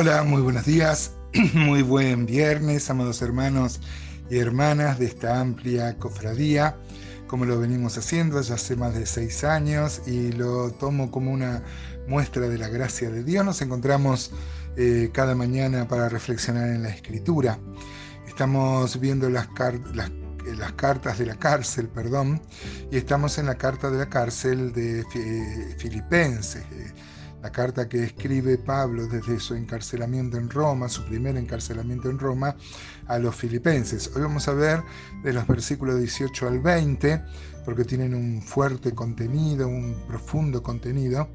Hola, muy buenos días, muy buen viernes, amados hermanos y hermanas de esta amplia cofradía, como lo venimos haciendo ya hace más de seis años y lo tomo como una muestra de la gracia de Dios. Nos encontramos eh, cada mañana para reflexionar en la escritura. Estamos viendo las, las, las, cartas de la cárcel, perdón, y estamos en la carta de la cárcel de Filipenses la carta que escribe Pablo desde su encarcelamiento en Roma, su primer encarcelamiento en Roma, a los filipenses. Hoy vamos a ver de los versículos 18 al 20, porque tienen un fuerte contenido, un profundo contenido.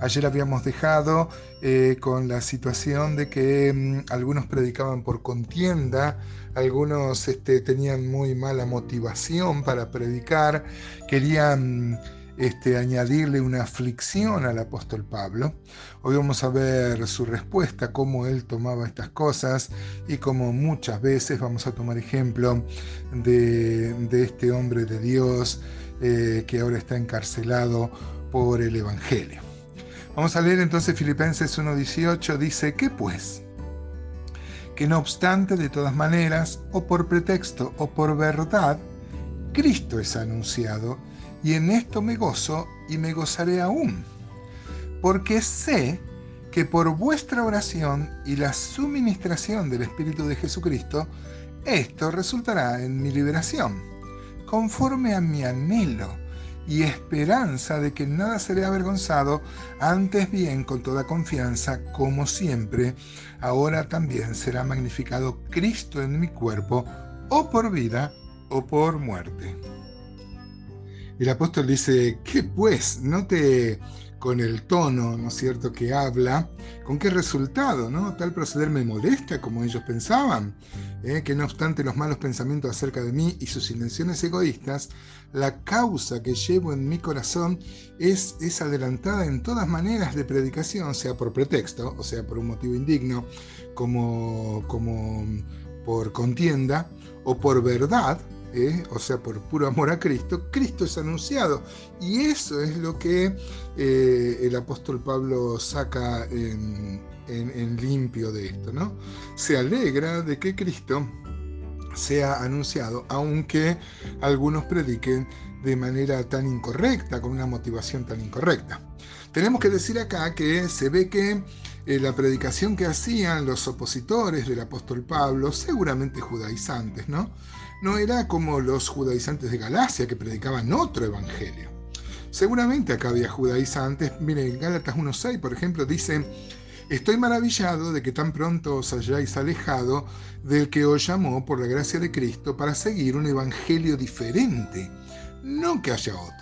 Ayer habíamos dejado eh, con la situación de que mm, algunos predicaban por contienda, algunos este, tenían muy mala motivación para predicar, querían este, añadirle una aflicción al apóstol Pablo. Hoy vamos a ver su respuesta, cómo él tomaba estas cosas y cómo muchas veces vamos a tomar ejemplo de, este hombre de Dios eh, que ahora está encarcelado por el Evangelio. Vamos a leer entonces Filipenses 1.18, dice, ¿qué pues? Que no obstante, de todas maneras, o por pretexto o por verdad, Cristo es anunciado y en esto me gozo y me gozaré aún, porque sé que por vuestra oración y la suministración del Espíritu de Jesucristo, esto resultará en mi liberación, conforme a mi anhelo y esperanza de que nada seré avergonzado, antes bien con toda confianza, como siempre, ahora también será magnificado Cristo en mi cuerpo, o por vida o por muerte el apóstol dice, ¿qué pues? Note con el tono, ¿no es cierto?, que habla, ¿con qué resultado? ¿no? Tal proceder me molesta como ellos pensaban, ¿eh? que no obstante los malos pensamientos acerca de mí y sus intenciones egoístas, la causa que llevo en mi corazón es, adelantada en todas maneras de predicación, sea por pretexto, o sea por un motivo indigno, como por contienda, o por verdad, ¿eh? o sea, por puro amor a Cristo, Cristo es anunciado. Y eso es lo que eh, el apóstol Pablo saca en, limpio de esto, ¿no? Se alegra de que Cristo sea anunciado, aunque algunos prediquen de manera tan incorrecta, con una motivación tan incorrecta. Tenemos que decir acá que se ve que eh, la predicación que hacían los opositores del apóstol Pablo, seguramente judaizantes, ¿no? no era como los judaizantes de Galacia que predicaban otro evangelio. Seguramente acá había judaizantes. Miren, en Gálatas 1.6, por ejemplo, dice, estoy maravillado de que tan pronto os hayáis alejado del que os llamó por la gracia de Cristo para seguir un evangelio diferente. No que haya otro,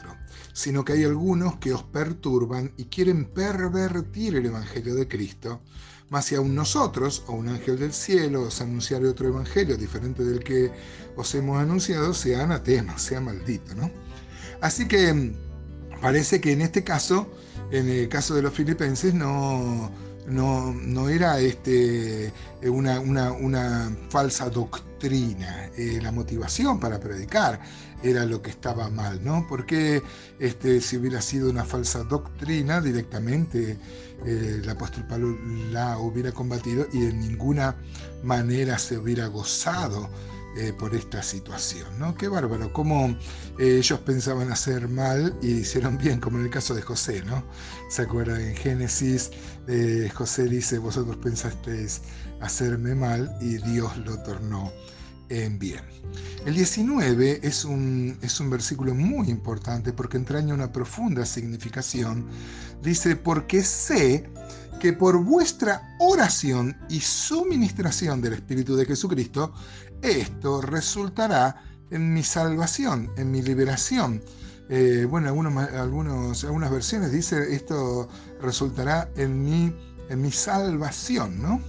sino que hay algunos que os perturban y quieren pervertir el evangelio de Cristo mas si aún nosotros, o un ángel del cielo, os anunciare otro evangelio diferente del que os hemos anunciado, sea anatema, sea maldito, ¿no? Así que mm, parece que en este caso, en el caso de los filipenses, no, no, no era este, una, una, falsa doctrina. Eh, la motivación para predicar era lo que estaba mal, ¿no? Porque este, si hubiera sido una falsa doctrina, directamente eh, el apóstol Pablo la hubiera combatido y de ninguna manera se hubiera gozado eh, por esta situación. ¿no? Qué bárbaro, cómo eh, ellos pensaban hacer mal y hicieron bien, como en el caso de José. ¿no? ¿Se acuerdan? En Génesis, José dice, vosotros pensasteis hacerme mal y Dios lo tornó en bien. El 19 es un, es un versículo muy importante porque entraña una profunda significación. Dice, porque sé que por vuestra oración y suministración del Espíritu de Jesucristo, esto resultará en mi salvación, en mi liberación. Eh, bueno, algunos, algunas versiones dice esto resultará en mi, en mi salvación, ¿no?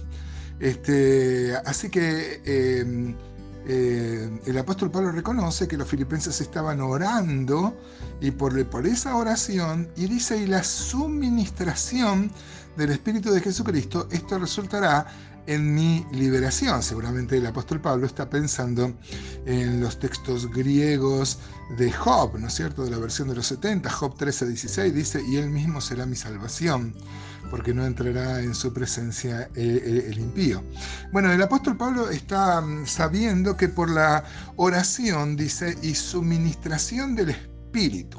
Este, así que eh, eh, el apóstol Pablo reconoce que los filipenses estaban orando y por, por esa oración, y dice, y la suministración del Espíritu de Jesucristo, esto resultará en mi liberación. Seguramente el apóstol Pablo está pensando en los textos griegos de Job, ¿no es cierto? De la versión de los 70, Job 13, 16, dice, y él mismo será mi salvación, porque no entrará en su presencia eh, eh, el impío. Bueno, el apóstol Pablo está mm, sabiendo que por la oración, dice, y suministración del Espíritu.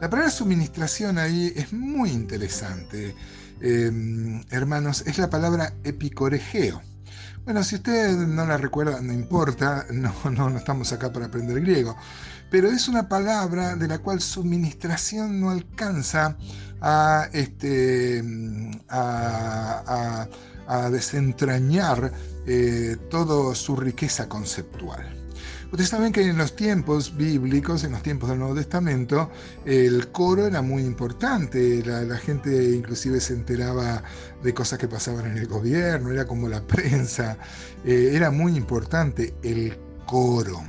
La palabra suministración ahí es muy interesante. Em, hermanos, es la palabra epicoregeo. Bueno, si usted no la recuerda, no importa, no, no, no estamos acá para aprender griego, pero es una palabra de la cual su ministración no alcanza a, este, desentrañar eh, toda su riqueza conceptual. Ustedes saben que en los tiempos bíblicos, en los tiempos del Nuevo Testamento, el coro era muy importante. La, gente inclusive se enteraba de cosas que pasaban en el gobierno, era como la prensa. Eh, era muy importante el coro.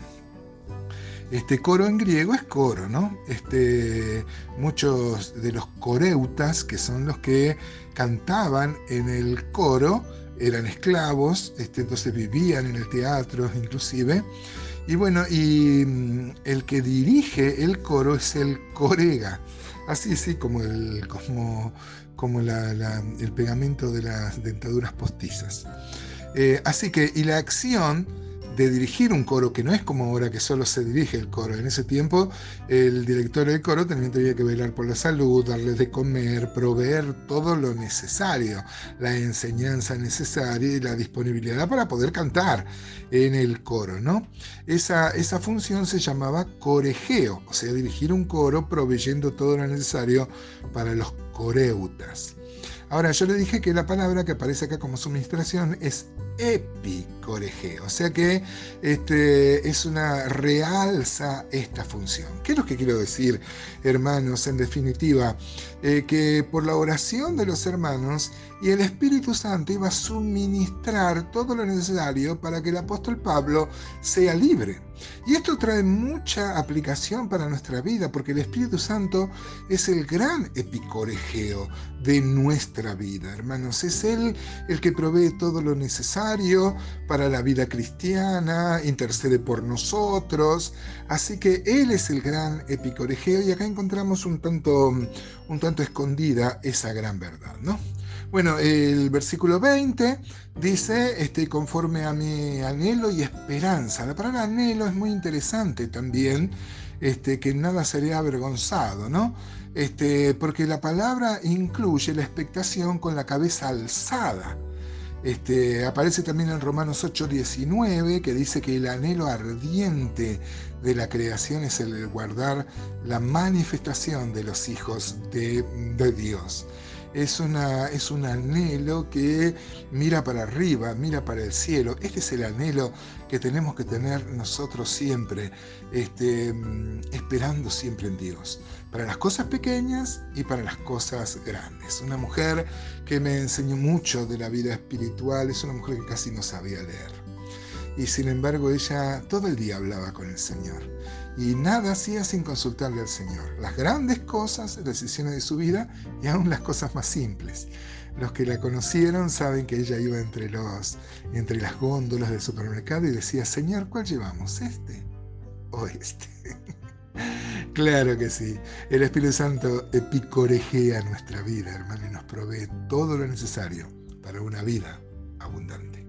Este coro en griego es coro, ¿no? Este, muchos de los coreutas, que son los que cantaban en el coro, eran esclavos, este, entonces vivían en el teatro inclusive, y bueno, y mm, el que dirige el coro es el corega, así sí, como el, como, como el pegamento de las dentaduras postizas. Eh, así que, y la acción de dirigir un coro, que no es como ahora que solo se dirige el coro. En ese tiempo el director del coro también tenía que velar por la salud, darles de comer, proveer todo lo necesario, la enseñanza necesaria y la disponibilidad para poder cantar en el coro. ¿no? Esa, esa función se llamaba corejeo, o sea, dirigir un coro proveyendo todo lo necesario para los coreutas. Ahora, yo le dije que la palabra que aparece acá como suministración es epicorege, o sea que este, es una realza esta función. ¿Qué es lo que quiero decir, hermanos? En definitiva, eh, que por la oración de los hermanos y el Espíritu Santo iba a suministrar todo lo necesario para que el apóstol Pablo sea libre. Y esto trae mucha aplicación para nuestra vida, porque el Espíritu Santo es el gran epicorejeo de nuestra vida, hermanos. Es Él el que provee todo lo necesario para la vida cristiana, intercede por nosotros. Así que Él es el gran epicorejeo y acá encontramos un tanto, un tanto escondida esa gran verdad, ¿no? Bueno, el versículo 20 dice, este, conforme a mi anhelo y esperanza. La palabra anhelo es muy interesante también, este, que nada sería avergonzado, ¿no? Este, porque la palabra incluye la expectación con la cabeza alzada. Este, aparece también en Romanos 8:19 que dice que el anhelo ardiente de la creación es el guardar la manifestación de los hijos de, de Dios es, una, es un anhelo que mira para arriba, mira para el cielo. Este es el anhelo que tenemos que tener nosotros siempre, este, mm, esperando siempre en Dios, para las cosas pequeñas y para las cosas grandes. Una mujer que me enseñó mucho de la vida espiritual, es una mujer que casi no sabía leer. Y sin embargo ella todo el día hablaba con el Señor y nada hacía sin consultarle al Señor. Las grandes cosas, decisiones de su vida y aún las cosas más simples. Los que la conocieron saben que ella iba entre, los, entre las góndolas del supermercado y decía, Señor, ¿cuál llevamos? ¿Este o este? claro que sí. El Espíritu Santo epicorejea nuestra vida, hermano, y nos provee todo lo necesario para una vida abundante.